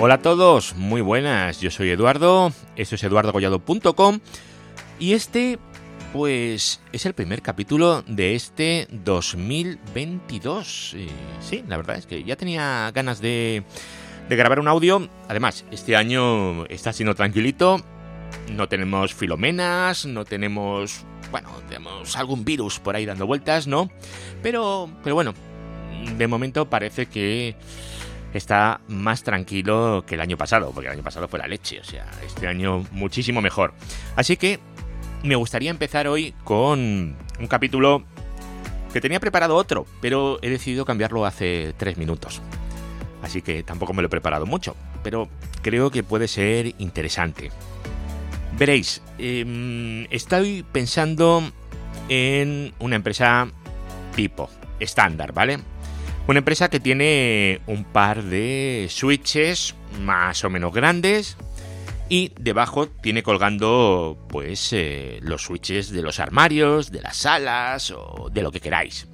Hola a todos, muy buenas, yo soy Eduardo, esto es eduardogollado.com y este pues es el primer capítulo de este 2022. sí, la verdad es que ya tenía ganas de, de grabar un audio, además este año está siendo tranquilito, no tenemos filomenas, no tenemos, bueno, tenemos algún virus por ahí dando vueltas, ¿no? Pero, pero bueno, de momento parece que está más tranquilo que el año pasado, porque el año pasado fue la leche, o sea, este año muchísimo mejor. Así que me gustaría empezar hoy con un capítulo que tenía preparado otro, pero he decidido cambiarlo hace tres minutos. Así que tampoco me lo he preparado mucho, pero creo que puede ser interesante. Veréis, em, estoy pensando en una empresa tipo, estándar, ¿vale? Una empresa que tiene un par de switches más o menos grandes y debajo tiene colgando pues eh, los switches de los armarios, de las salas o de lo que queráis.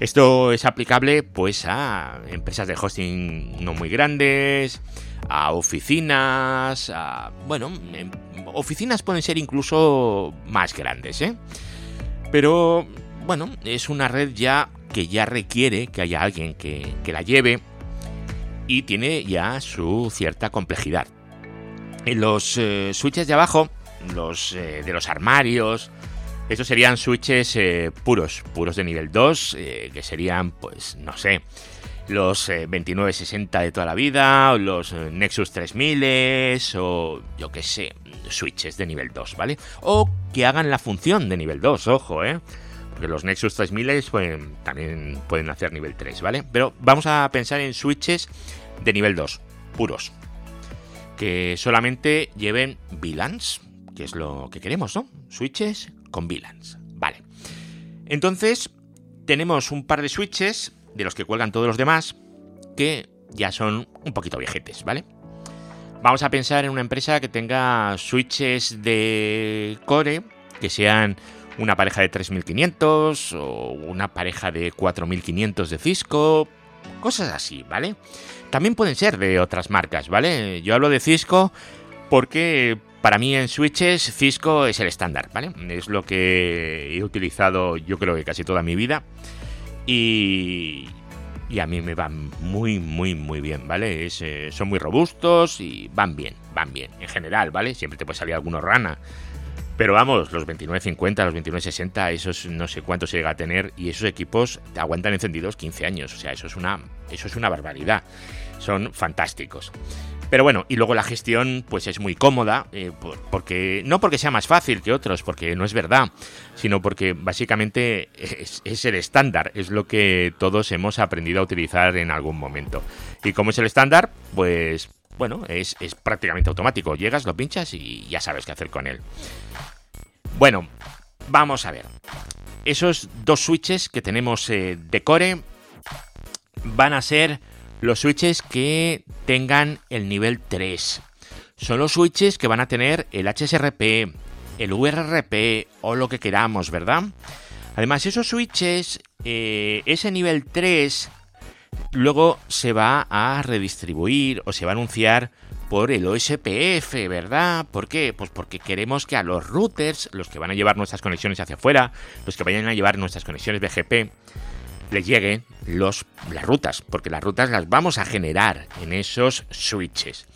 Esto es aplicable pues a empresas de hosting no muy grandes, a oficinas, a bueno, em, oficinas pueden ser incluso más grandes, ¿eh? Pero bueno, es una red ya que ya requiere que haya alguien que, la lleve y tiene ya su cierta complejidad. En los eh, switches de abajo, los eh, de los armarios, estos serían switches eh, puros, puros de nivel 2, que serían, pues, no sé, los 2960 de toda la vida, los Nexus 3000, o yo qué sé, switches de nivel 2, ¿vale? O que hagan la función de nivel 2, ojo, ¿eh? Porque los Nexus 3000 también pueden hacer nivel 3, ¿vale? Pero vamos a pensar en switches de nivel 2, puros. Que solamente lleven VLANs, que es lo que queremos, ¿no? Switches con VLANs. Vale. Entonces, tenemos un par de switches de los que cuelgan todos los demás que ya son un poquito viejetes, ¿vale? Vamos a pensar en una empresa que tenga switches de core que sean una pareja de 3500 o una pareja de 4500 de Cisco, cosas así, ¿vale? También pueden ser de otras marcas, ¿vale? Yo hablo de Cisco porque para mí en switches Cisco es el estándar, ¿vale? Es lo que he utilizado yo creo que casi toda mi vida y, y a mí me van muy, muy, muy bien, ¿vale? Eh, son muy robustos y van bien, van bien, en general, ¿vale? Siempre te puede salir alguno rana pero vamos, los 29.50, los 29.60, esos no sé cuánto se llega a tener y esos equipos te aguantan encendidos 15 años. O sea, eso es una, eso es una barbaridad. Son fantásticos. Pero bueno, y luego la gestión pues es muy cómoda, eh, porque no porque sea más fácil que otros, porque no es verdad, sino porque básicamente es, es, el estándar, es lo que todos hemos aprendido a utilizar en algún momento. Y como es el estándar, pues bueno, es, prácticamente automático. Llegas, lo pinchas y ya sabes qué hacer con él. Bueno, vamos a ver. Esos dos switches que tenemos eh, de core van a ser los switches que tengan el nivel 3. Son los switches que van a tener el HSRP, el URRP o lo que queramos, ¿verdad? Además, esos switches, eh, ese nivel 3 luego se va a redistribuir o se va a anunciar por el OSPF, ¿verdad? ¿Por qué? Pues porque queremos que a los routers, los que van a llevar nuestras conexiones hacia afuera, los que vayan a llevar nuestras conexiones BGP, les lleguen las rutas, porque las rutas las vamos a generar en esos switches.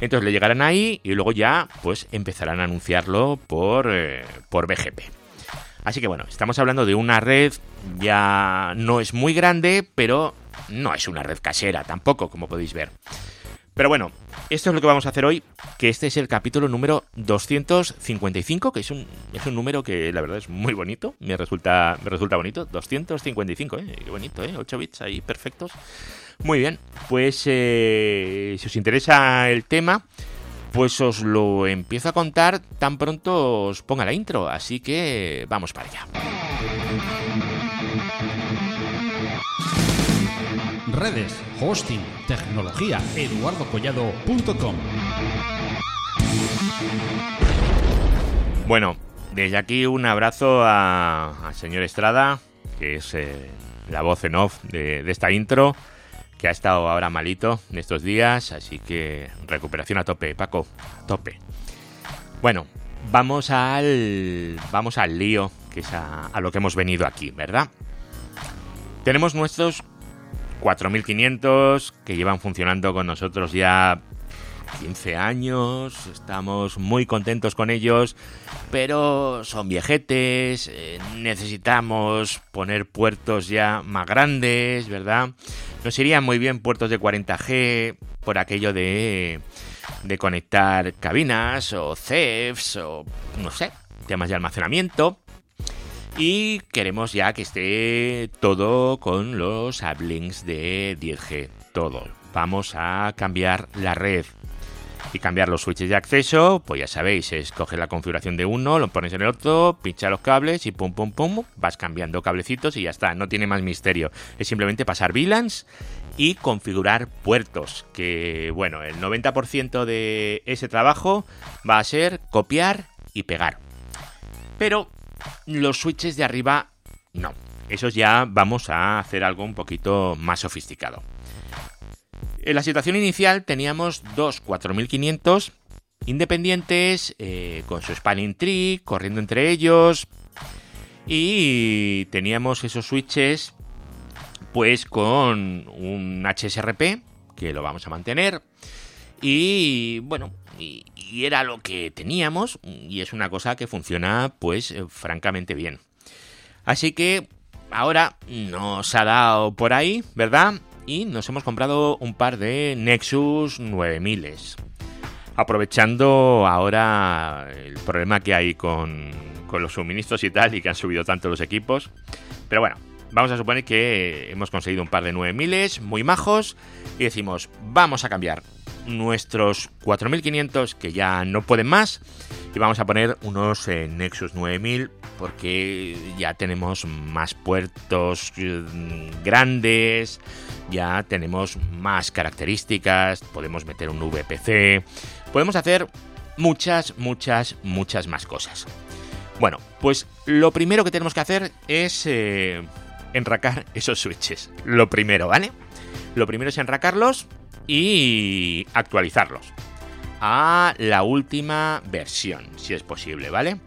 Entonces le llegarán ahí y luego ya pues empezarán a anunciarlo por, eh, por BGP. Así que bueno, estamos hablando de una red ya no es muy grande, pero no es una red casera tampoco, como podéis ver. Pero bueno, esto es lo que vamos a hacer hoy, que este es el capítulo número 255, que es un, es un número que la verdad es muy bonito, me resulta, me resulta bonito, 255, ¿eh? Qué bonito, ¿eh? 8 bits ahí perfectos. Muy bien, pues eh, si os interesa el tema, pues os lo empiezo a contar tan pronto os ponga la intro, así que vamos para allá. redes, hosting, tecnología, eduardocollado.com. Bueno, desde aquí un abrazo al señor Estrada, que es eh, la voz en off de, esta intro, que ha estado ahora malito en estos días, así que recuperación a tope, Paco, tope. Bueno, vamos al vamos al lío, que es a, a lo que hemos venido aquí, ¿verdad? Tenemos nuestros 4500 que llevan funcionando con nosotros ya 15 años, estamos muy contentos con ellos, pero son viejetes, eh, necesitamos poner puertos ya más grandes, ¿verdad? Nos irían muy bien puertos de 40G por aquello de, conectar cabinas o CEFs o no sé, temas de almacenamiento. Y queremos ya que esté todo con los uplinks de 10G. Todo. Vamos a cambiar la red y cambiar los switches de acceso, pues ya sabéis, escoge la configuración de uno, lo pones en el otro, pincha los cables y pum pum pum, vas cambiando cablecitos y ya está, no tiene más misterio. Es simplemente pasar VLANs y configurar puertos, que bueno, el 90% de ese trabajo va a ser copiar y pegar. Pero los switches de arriba no. Esos ya vamos a hacer algo un poquito más sofisticado. En la situación inicial teníamos dos 4500 independientes eh, con su spanning tree corriendo entre ellos y teníamos esos switches pues con un HSRP que lo vamos a mantener y bueno y, era lo que teníamos y es una cosa que funciona pues eh, francamente bien. Así que ahora nos ha dado por ahí verdad y nos hemos comprado un par de Nexus 9000. Aprovechando ahora el problema que hay con, con los suministros y tal, y que han subido tanto los equipos. Pero bueno, vamos a suponer que hemos conseguido un par de 9000 muy majos y decimos, vamos a cambiar nuestros 4500 que ya no pueden más y vamos a poner unos eh, Nexus 9000 porque ya tenemos más puertos mm, grandes, ya tenemos más características, podemos meter un VPC, podemos hacer muchas, muchas, muchas más cosas. Bueno, pues lo primero que tenemos que hacer es eh, enracar esos switches. Lo primero, ¿vale? Lo primero es enracarlos y actualizarlos a la última versión, si es posible, ¿vale?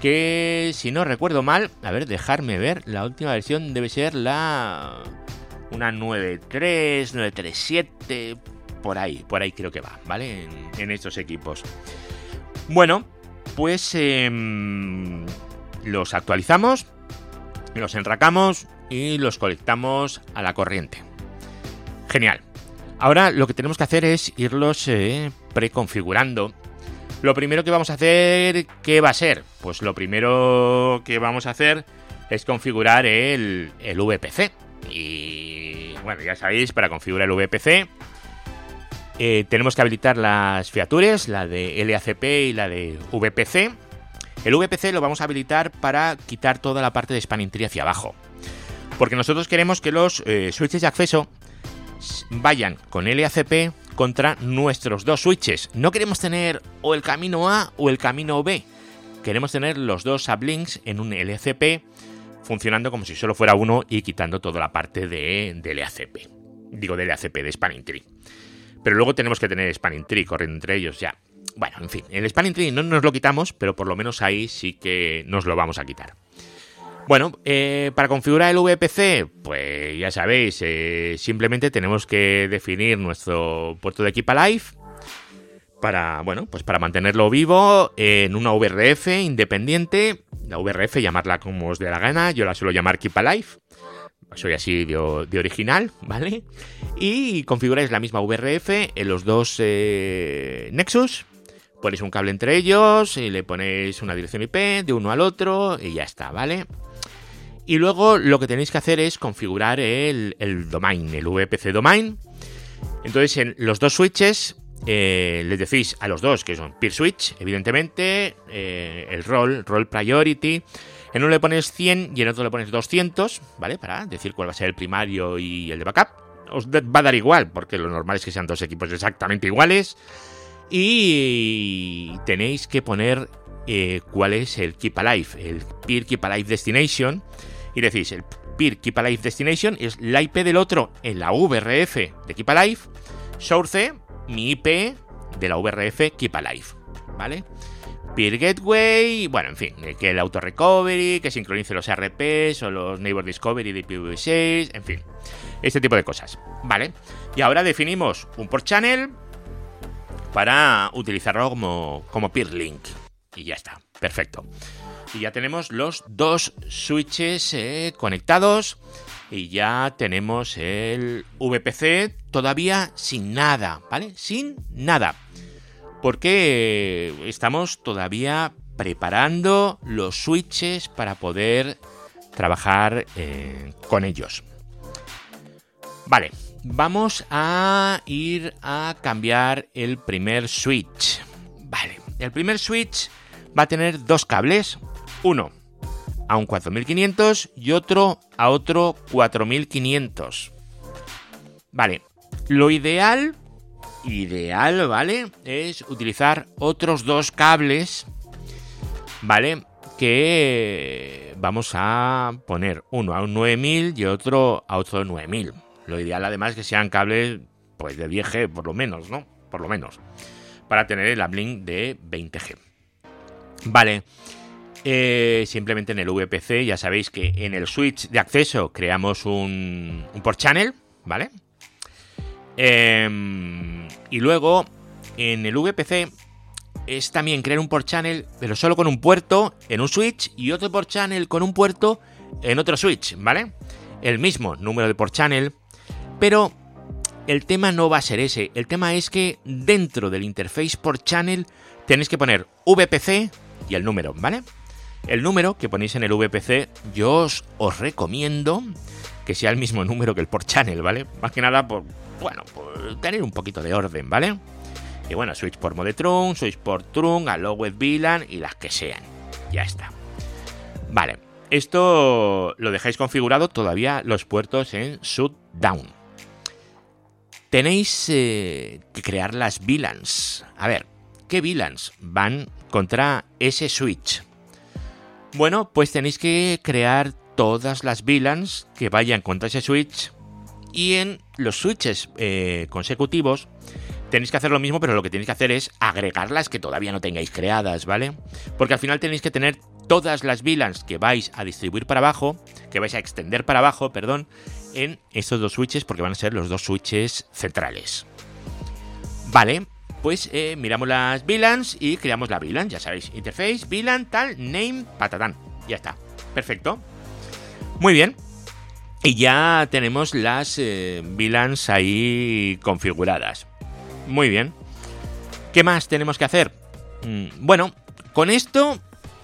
Que si no recuerdo mal, a ver, dejarme ver, la última versión debe ser la una 9.3, 9.3.7, por ahí, por ahí creo que va, ¿vale? En, estos equipos. Bueno, pues em, los actualizamos, los enracamos y los conectamos a la corriente. Genial. Ahora lo que tenemos que hacer es irlos eh, preconfigurando. Lo primero que vamos a hacer, ¿qué va a ser? Pues lo primero que vamos a hacer es configurar el, VPC. Y bueno, ya sabéis, para configurar el VPC eh, tenemos que habilitar las features, la de LACP y la de VPC. El VPC lo vamos a habilitar para quitar toda la parte de spanning tree hacia abajo. Porque nosotros queremos que los eh, switches de acceso vayan con LACP contra nuestros dos switches. No queremos tener o el camino A o el camino B. Queremos tener los dos sublinks en un LACP funcionando como si solo fuera uno y quitando toda la parte de, de LACP. Digo de LACP, de Spanning Tree. Pero luego tenemos que tener Spanning Tree corriendo entre ellos ya. Bueno, en fin, el Spanning Tree no nos lo quitamos, pero por lo menos ahí sí que nos lo vamos a quitar. Bueno, eh, para configurar el VPC, pues ya sabéis, eh, simplemente tenemos que definir nuestro puerto de Keep Alive para, bueno, pues para mantenerlo vivo en una VRF independiente la VRF, llamarla como os dé la gana, yo la suelo llamar Keep Alive, soy así de, original, ¿vale? Y configuráis la misma VRF en los dos eh, Nexus, ponéis un cable entre ellos y le ponéis una dirección IP de uno al otro y ya está, ¿vale? Y luego lo que tenéis que hacer es configurar el, el domain, el VPC domain. Entonces en los dos switches eh, les decís a los dos que son peer switch, evidentemente, eh, el rol, role priority. En uno le pones 100 y en otro le pones 200, ¿vale? Para decir cuál va a ser el primario y el de backup. Os va a dar igual, porque lo normal es que sean dos equipos exactamente iguales. Y tenéis que poner eh, cuál es el Keep Alive, el Peer Keep Alive Destination. Y decís, el Peer Keep Alive Destination es la IP del otro en la VRF de Keep Alive. Source, mi IP de la VRF Keep Alive. ¿Vale? Peer Gateway, bueno, en fin, que el Auto Recovery, que sincronice los RPs o los Neighbor Discovery de IPv6, en fin, este tipo de cosas, ¿vale? Y ahora definimos un port channel para utilizarlo como, como peer link. Y ya está, perfecto. Y ya tenemos los dos switches eh, conectados y ya tenemos el VPC todavía sin nada, ¿vale? Sin nada porque estamos todavía preparando los switches para poder trabajar eh, con ellos. Vale, vamos a ir a cambiar el primer switch. Vale, el primer switch va a tener dos cables, uno a un 4500 y otro a otro 4500. Vale, lo ideal ideal, ¿vale? Es utilizar otros dos cables, ¿vale? Que vamos a poner uno a un 9000 y otro a otro 9000. Lo ideal además que sean cables pues de 10G por lo menos, ¿no? Por lo menos. Para tener el uplink de 20G. Vale. Eh, simplemente en el VPC ya sabéis que en el switch de acceso creamos un, port channel, ¿vale? Em, y luego en el VPC es también crear un port channel, pero solo con un puerto en un switch y otro port channel con un puerto en otro switch, ¿vale? El mismo número de port channel, pero el tema no va a ser ese. El tema es que dentro del interface port channel tenéis que poner VPC y el número, ¿vale? El número que ponéis en el VPC, yo os, recomiendo que sea el mismo número que el port channel, ¿vale? Más que nada por, bueno, por tener un poquito de orden, ¿vale? Y bueno, switch por Modetron, switch por Trunk, Allowed VLAN y las que sean. Ya está. Vale, esto lo dejáis configurado todavía los puertos en Shutdown. Tenéis eh, que crear las VLANs. A ver, ¿qué VLANs van contra ese switch? Bueno, pues tenéis que crear todas las VLANs que vayan contra ese switch y en los switches eh, consecutivos tenéis que hacer lo mismo, pero lo que tenéis que hacer es agregar las que todavía no tengáis creadas, ¿vale? Porque al final tenéis que tener todas las VLANs que vais a distribuir para abajo, que vais a extender para abajo, perdón, en estos dos switches, porque van a ser los dos switches centrales. Vale, pues eh, miramos las VLANs y creamos la VLAN, ya sabéis, interface, VLAN, tal, name, patatán. Ya está, perfecto. Muy bien, y ya tenemos las eh, VLANs ahí configuradas. Muy bien. ¿Qué más tenemos que hacer? Mm, bueno, con esto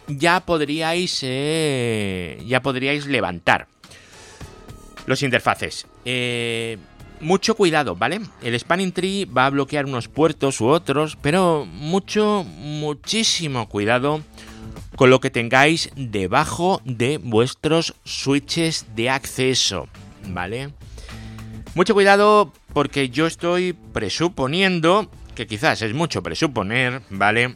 ya podríais, eh, ya podríais levantar los interfaces. Eh, mucho cuidado, ¿vale? El spanning tree va a bloquear unos puertos u otros, pero mucho, muchísimo cuidado con lo que tengáis debajo de vuestros switches de acceso, ¿vale? Mucho cuidado porque yo estoy presuponiendo, que quizás es mucho presuponer, ¿vale?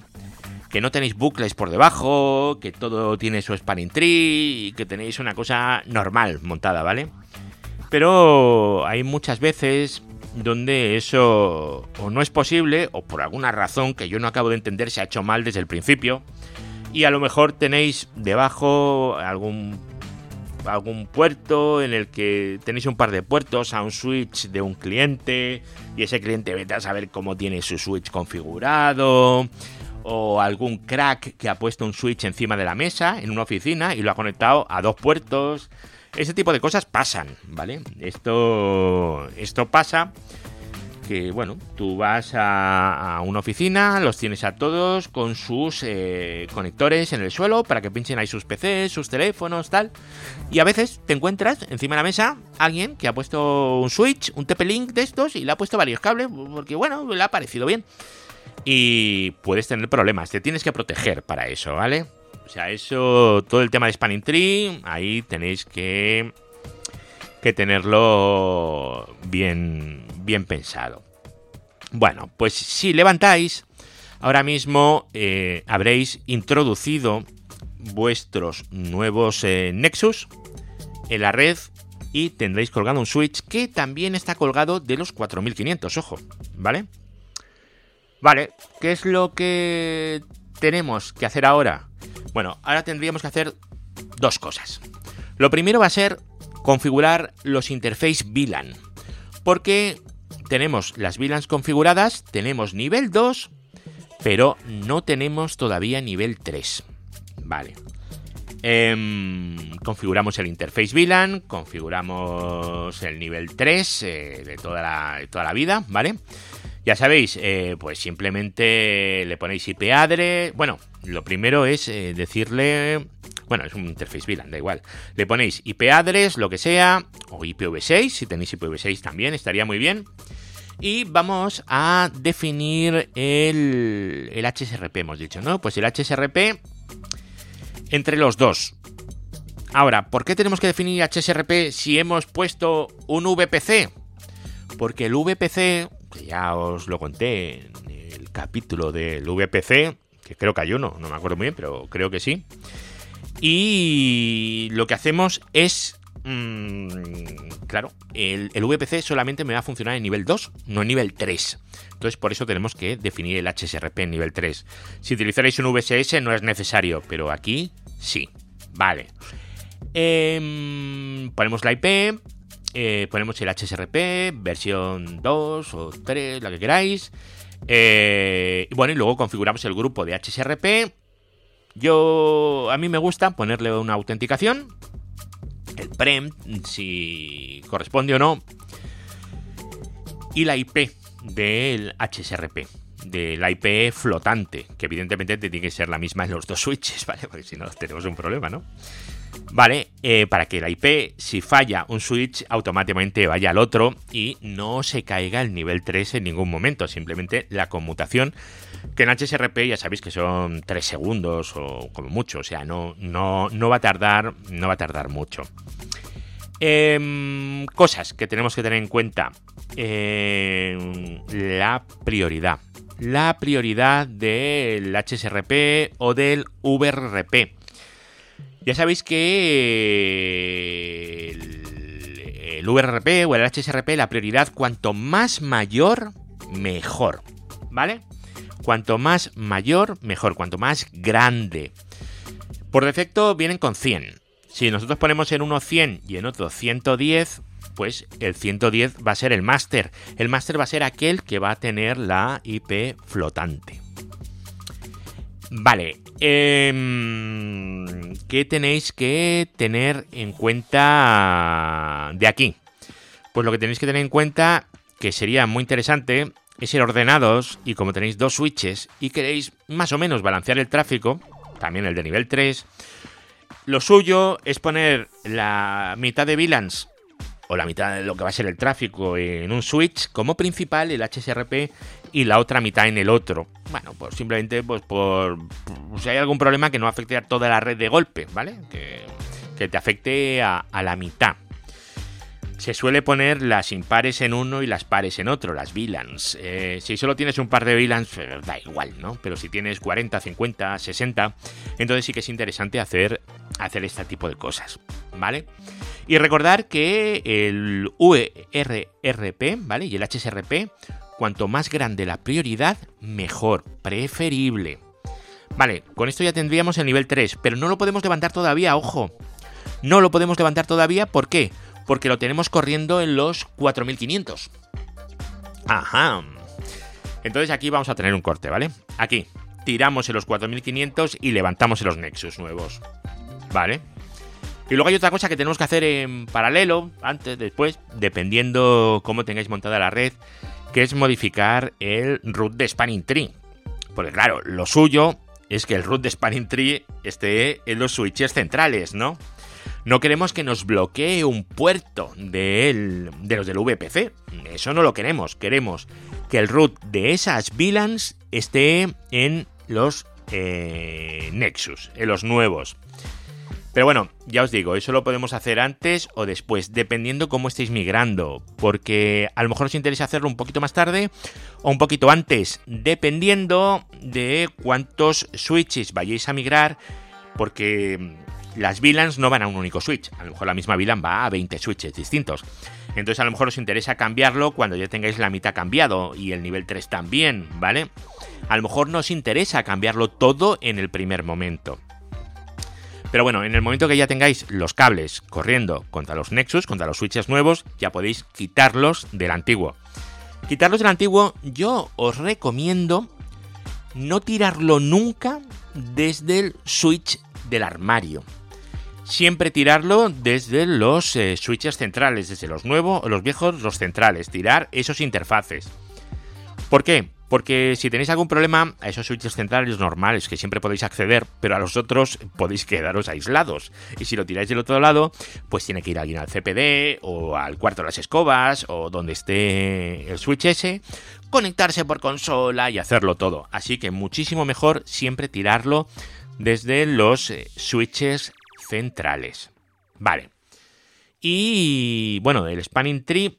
Que no tenéis bucles por debajo, que todo tiene su spanning tree y que tenéis una cosa normal montada, ¿vale? Pero hay muchas veces donde eso o no es posible o por alguna razón que yo no acabo de entender se ha hecho mal desde el principio y a lo mejor tenéis debajo algún algún puerto en el que tenéis un par de puertos a un switch de un cliente y ese cliente vete a saber cómo tiene su switch configurado o algún crack que ha puesto un switch encima de la mesa en una oficina y lo ha conectado a dos puertos. Ese tipo de cosas pasan, ¿vale? Esto esto pasa que, bueno, tú vas a, una oficina, los tienes a todos con sus eh, conectores en el suelo para que pinchen ahí sus PCs, sus teléfonos, tal. Y a veces te encuentras encima de la mesa alguien que ha puesto un switch, un TP-Link de estos y le ha puesto varios cables porque, bueno, le ha parecido bien. Y puedes tener problemas, te tienes que proteger para eso, ¿vale? O sea, eso, todo el tema de Spanning Tree, ahí tenéis que que tenerlo bien, bien pensado. Bueno, pues si levantáis, ahora mismo eh, habréis introducido vuestros nuevos eh, Nexus en la red y tendréis colgado un switch que también está colgado de los 4500, ojo, ¿vale? Vale, ¿qué es lo que tenemos que hacer ahora? Bueno, ahora tendríamos que hacer dos cosas. Lo primero va a ser configurar los interface VLAN, porque tenemos las VLANs configuradas, tenemos nivel 2, pero no tenemos todavía nivel 3. Vale. Em, configuramos el interface VLAN, configuramos el nivel 3 eh, de, toda la, toda la vida, ¿vale? Ya sabéis, eh, pues simplemente le ponéis IP address. Bueno, lo primero es eh, decirle. Bueno, es un interface VLAN, da igual. Le ponéis IP address, lo que sea, o IPv6, si tenéis IPv6 también, estaría muy bien. Y vamos a definir el, el HSRP, hemos dicho, ¿no? Pues el HSRP entre los dos. Ahora, ¿por qué tenemos que definir HSRP si hemos puesto un VPC? Porque el VPC, que ya os lo conté en el capítulo del VPC, que creo que hay uno, no me acuerdo muy bien, pero creo que sí. Y lo que hacemos es mm, claro, el, VPC solamente me va a funcionar en nivel 2, no en nivel 3. Entonces, por eso tenemos que definir el HSRP en nivel 3. Si utilizaréis un VSS no es necesario, pero aquí sí. Vale. Eh, ponemos la IP, eh, ponemos el HSRP, versión 2 o 3, la que queráis. Eh, bueno, y luego configuramos el grupo de HSRP. Yo, a mí me gusta ponerle una autenticación, el prem, si corresponde o no, y la IP del HSRP, de la IP flotante, que evidentemente tiene que ser la misma en los dos switches, ¿vale? Porque si no tenemos un problema, ¿no? Vale, eh, para que la IP, si falla un switch, automáticamente vaya al otro y no se caiga el nivel 3 en ningún momento. Simplemente la conmutación, que en HSRP ya sabéis que son 3 segundos o como mucho. O sea, no, no, no va a tardar. No va a tardar mucho. Eh, cosas que tenemos que tener en cuenta. Eh, la prioridad. La prioridad del HSRP o del VRP. Ya sabéis que el, VRP o el HSRP, la prioridad, cuanto más mayor, mejor. ¿Vale? Cuanto más mayor, mejor. Cuanto más grande. Por defecto vienen con 100. Si nosotros ponemos en uno 100 y en otro 110, pues el 110 va a ser el máster. El máster va a ser aquel que va a tener la IP flotante. Vale. Eh, ¿Qué tenéis que tener en cuenta de aquí? Pues lo que tenéis que tener en cuenta, que sería muy interesante, es ir ordenados y como tenéis dos switches y queréis más o menos balancear el tráfico, también el de nivel 3, lo suyo es poner la mitad de VLANs o la mitad de lo que va a ser el tráfico en un switch como principal, el HSRP, y la otra mitad en el otro. Bueno, pues simplemente pues por, si hay algún problema que no afecte a toda la red de golpe, ¿vale? Que, que te afecte a, la mitad. Se suele poner las impares en uno y las pares en otro, las VLANs. Eh, si solo tienes un par de VLANs, eh, da igual, ¿no? Pero si tienes 40, 50, 60, entonces sí que es interesante hacer, hacer este tipo de cosas, ¿vale? Y recordar que el VRRP, ¿vale? Y el HSRP, cuanto más grande la prioridad, mejor, preferible. Vale, con esto ya tendríamos el nivel 3, pero no lo podemos levantar todavía, ojo. No lo podemos levantar todavía, ¿por qué? Porque lo tenemos corriendo en los 4500. Ajá. Entonces aquí vamos a tener un corte, ¿vale? Aquí, tiramos en los 4500 y levantamos en los Nexus nuevos. ¿Vale? Y luego hay otra cosa que tenemos que hacer en paralelo, antes, después, dependiendo cómo tengáis montada la red, que es modificar el root de Spanning Tree. Porque claro, lo suyo es que el root de Spanning Tree esté en los switches centrales, ¿no? No queremos que nos bloquee un puerto de, de los del VPC. Eso no lo queremos. Queremos que el root de esas VLANs esté en los eh, Nexus, en los nuevos. Pero bueno, ya os digo, eso lo podemos hacer antes o después, dependiendo cómo estéis migrando, porque a lo mejor os interesa hacerlo un poquito más tarde o un poquito antes, dependiendo de cuántos switches vayáis a migrar, porque las VLANs no van a un único switch. A lo mejor la misma VLAN va a 20 switches distintos. Entonces a lo mejor os interesa cambiarlo cuando ya tengáis la mitad cambiado y el nivel 3 también, ¿vale? A lo mejor no os interesa cambiarlo todo en el primer momento. Pero bueno, en el momento que ya tengáis los cables corriendo contra los Nexus, contra los switches nuevos, ya podéis quitarlos del antiguo. Quitarlos del antiguo, yo os recomiendo no tirarlo nunca desde el switch del armario. Siempre tirarlo desde los eh, switches centrales, desde los nuevos los viejos, los centrales. Tirar esos interfaces. ¿Por qué? Porque si tenéis algún problema, a esos switches centrales normales que siempre podéis acceder, pero a los otros podéis quedaros aislados. Y si lo tiráis del otro lado, pues tiene que ir alguien al CPD o al cuarto de las escobas o donde esté el switch ese, conectarse por consola y hacerlo todo. Así que muchísimo mejor siempre tirarlo desde los eh, switches centrales. Vale. Y bueno, el spanning tree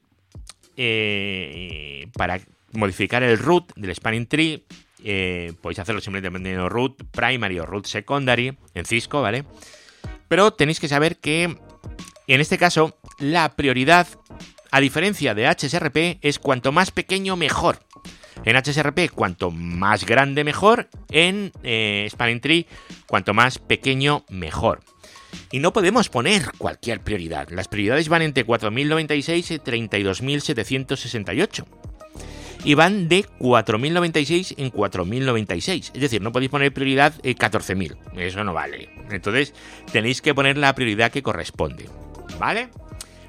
eh, para modificar el root del spanning tree, eh, podéis hacerlo simplemente poniendo root primary o root secondary en Cisco, ¿vale? Pero tenéis que saber que en este caso la prioridad, a diferencia de HSRP, es cuanto más pequeño mejor. En HSRP, cuanto más grande mejor. En eh, Spanning Tree, cuanto más pequeño mejor. Y no podemos poner cualquier prioridad. Las prioridades van entre 4096 y 32768 y van de 4.096 en 4.096. Es decir, no podéis poner prioridad 14.000. Eso no vale. Entonces tenéis que poner la prioridad que corresponde. ¿Vale?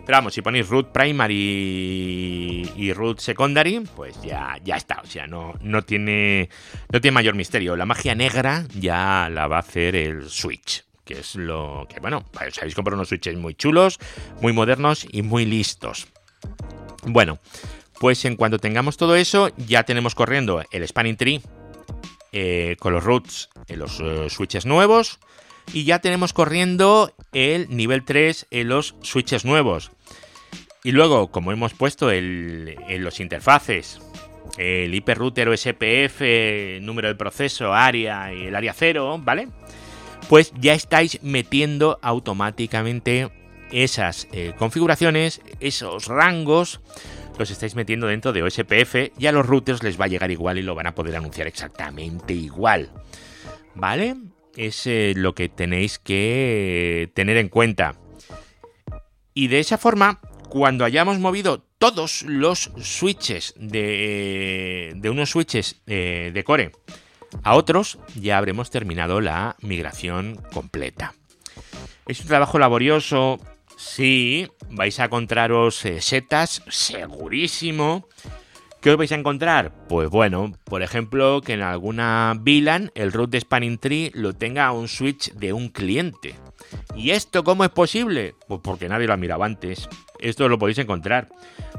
Pero vamos, si ponéis root primary y root secondary, pues ya, ya está. O sea, no, no, tiene, no tiene mayor misterio. La magia negra ya la va a hacer el Switch. Que es lo que, bueno, os habéis comprado unos switches muy chulos, muy modernos y muy listos. Bueno, pues en cuanto tengamos todo eso, ya tenemos corriendo el Spanning Tree eh, con los roots en los eh, switches nuevos. Y ya tenemos corriendo el nivel 3 en los switches nuevos. Y luego, como hemos puesto en los interfaces, el IP router o SPF, número de proceso, área y el área 0, ¿vale? Pues ya estáis metiendo automáticamente esas eh, configuraciones, esos rangos los estáis metiendo dentro de OSPF y a los routers les va a llegar igual y lo van a poder anunciar exactamente igual. ¿Vale? Es eh, lo que tenéis que tener en cuenta. Y de esa forma, cuando hayamos movido todos los switches de, de unos switches eh, de core a otros, ya habremos terminado la migración completa. Es un trabajo laborioso, Sí, vais a encontraros eh, setas, segurísimo. ¿Qué os vais a encontrar? Pues bueno, por ejemplo, que en alguna VLAN el root de Spanning Tree lo tenga un switch de un cliente. ¿Y esto cómo es posible? Pues porque nadie lo ha mirado antes. Esto lo podéis encontrar.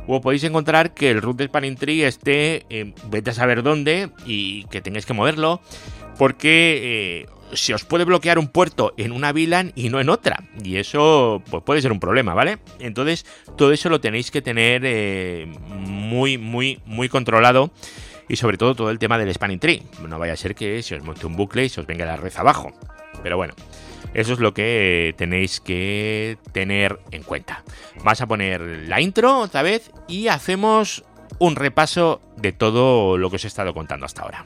O podéis encontrar que el root de Spanning Tree esté, eh, vete a saber dónde y que tengáis que moverlo. Porque eh, se os puede bloquear un puerto en una VLAN y no en otra. Y eso pues, puede ser un problema, ¿vale? Entonces, todo eso lo tenéis que tener eh, muy, muy, muy controlado. Y sobre todo todo el tema del spanning tree. No vaya a ser que se os monte un bucle y se os venga la red abajo. Pero bueno, eso es lo que tenéis que tener en cuenta. Vas a poner la intro otra vez y hacemos un repaso de todo lo que os he estado contando hasta ahora.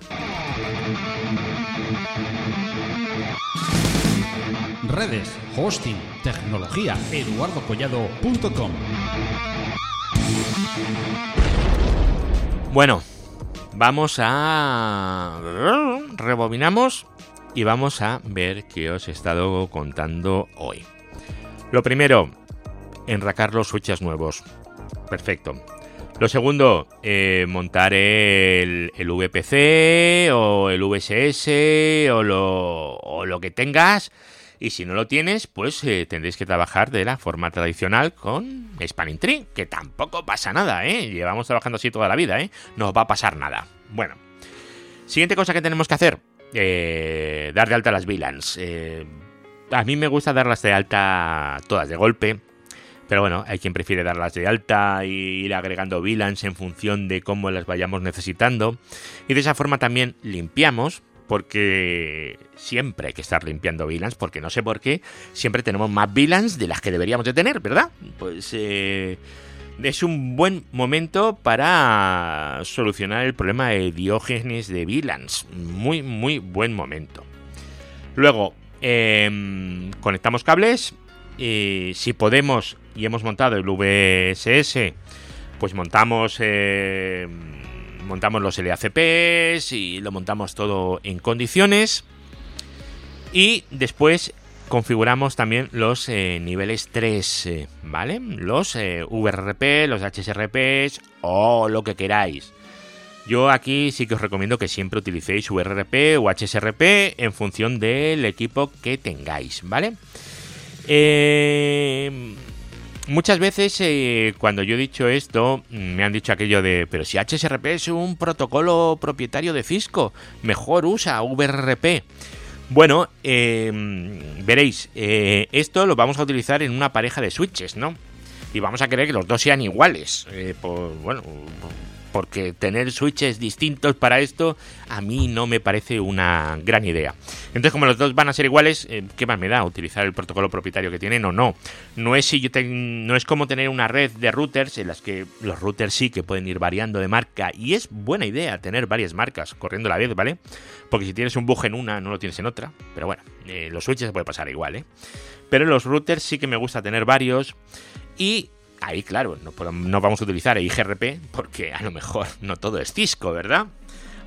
Redes, hosting, tecnología, eduardocollado.com. Bueno, vamos a... Rebobinamos y vamos a ver qué os he estado contando hoy. Lo primero, enracar los switches nuevos. Perfecto. Lo segundo, eh, montar el, VPC o el VSS o lo, o lo que tengas y si no lo tienes, pues eh, tendréis que trabajar de la forma tradicional con Spanning Tree, que tampoco pasa nada, ¿eh? Llevamos trabajando así toda la vida, ¿eh? No va a pasar nada. Bueno, siguiente cosa que tenemos que hacer, eh, dar de alta las VLANs. Eh, a mí me gusta darlas de alta todas de golpe, pero bueno, hay quien prefiere darlas de alta e ir agregando VLANs en función de cómo las vayamos necesitando. Y de esa forma también limpiamos porque siempre hay que estar limpiando VLANs, porque no sé por qué siempre tenemos más VLANs de las que deberíamos de tener, ¿verdad? Pues eh, es un buen momento para solucionar el problema de diógenes de VLANs. Muy, muy buen momento. Luego, em, conectamos cables. Y si podemos y hemos montado el VSS, pues montamos, em, montamos los LACPs y lo montamos todo en condiciones. Y después configuramos también los eh, niveles 3, eh, ¿vale? Los eh, VRP, los HSRPs o lo que queráis. Yo aquí sí que os recomiendo que siempre utilicéis VRP o HSRP en función del equipo que tengáis, ¿vale? Muchas veces cuando yo he dicho esto me han dicho aquello de, pero si HSRP es un protocolo propietario de Cisco, mejor usa VRP. Bueno, em, veréis, eh, esto lo vamos a utilizar en una pareja de switches, ¿no? Y vamos a querer que los dos sean iguales. Eh, por, bueno, porque tener switches distintos para esto a mí no me parece una gran idea. Entonces, como los dos van a ser iguales, eh, ¿qué más me da utilizar el protocolo propietario que tienen o no? No es, si yo no es como tener una red de routers en las que los routers sí que pueden ir variando de marca y es buena idea tener varias marcas corriendo a la vez, ¿vale? Porque si tienes un bug en una, no lo tienes en otra. Pero bueno, eh, los switches se puede pasar igual, ¿eh? Pero los routers sí que me gusta tener varios y Ahí, claro, no, vamos a utilizar IGRP porque a lo mejor no todo es Cisco, ¿verdad?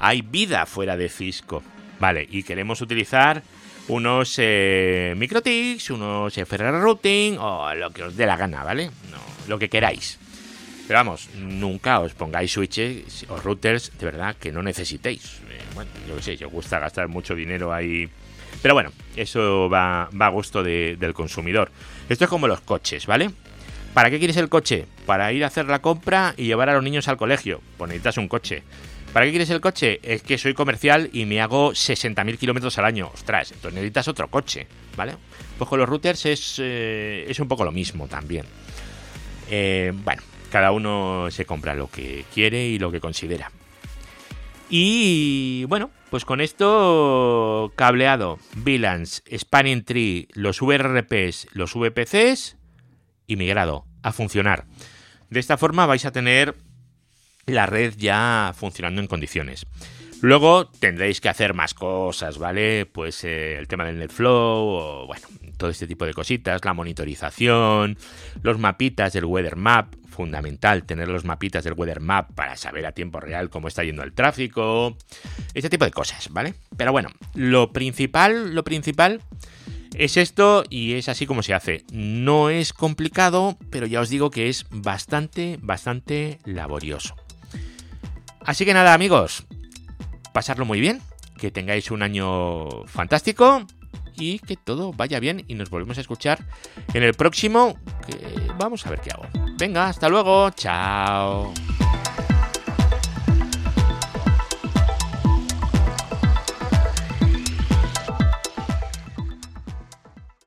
Hay vida fuera de Cisco. Vale, y queremos utilizar unos eh, MikroTiks, unos FR Routing o lo que os dé la gana, ¿vale? Lo que queráis. Pero vamos, nunca os pongáis switches o routers de verdad que no necesitéis. Eh, bueno, yo qué sé, os gusta gastar mucho dinero ahí. Pero bueno, eso va a gusto del consumidor. Esto es como los coches, ¿vale? ¿Para qué quieres el coche? Para ir a hacer la compra y llevar a los niños al colegio. Pues necesitas un coche. ¿Para qué quieres el coche? Es que soy comercial y me hago 60.000 kilómetros al año. Ostras, entonces necesitas otro coche, ¿vale? Pues con los routers es, eh, es un poco lo mismo también. Eh, bueno, cada uno se compra lo que quiere y lo que considera. Y bueno, pues con esto cableado, VLANs, Spanning Tree, los VRPs, los VPCs y migrado a funcionar. De esta forma vais a tener la red ya funcionando en condiciones. Luego tendréis que hacer más cosas, ¿vale? Pues eh, el tema del NetFlow, bueno, todo este tipo de cositas, la monitorización, los mapitas del Weather Map, fundamental tener los mapitas del Weather Map para saber a tiempo real cómo está yendo el tráfico, este tipo de cosas, ¿vale? Pero bueno, lo principal, lo principal es esto y es así como se hace. No es complicado, pero ya os digo que es bastante, bastante laborioso. Así que nada, amigos, pasarlo muy bien, que tengáis un año fantástico y que todo vaya bien y nos volvemos a escuchar en el próximo, que vamos a ver qué hago. Venga, hasta luego, chao.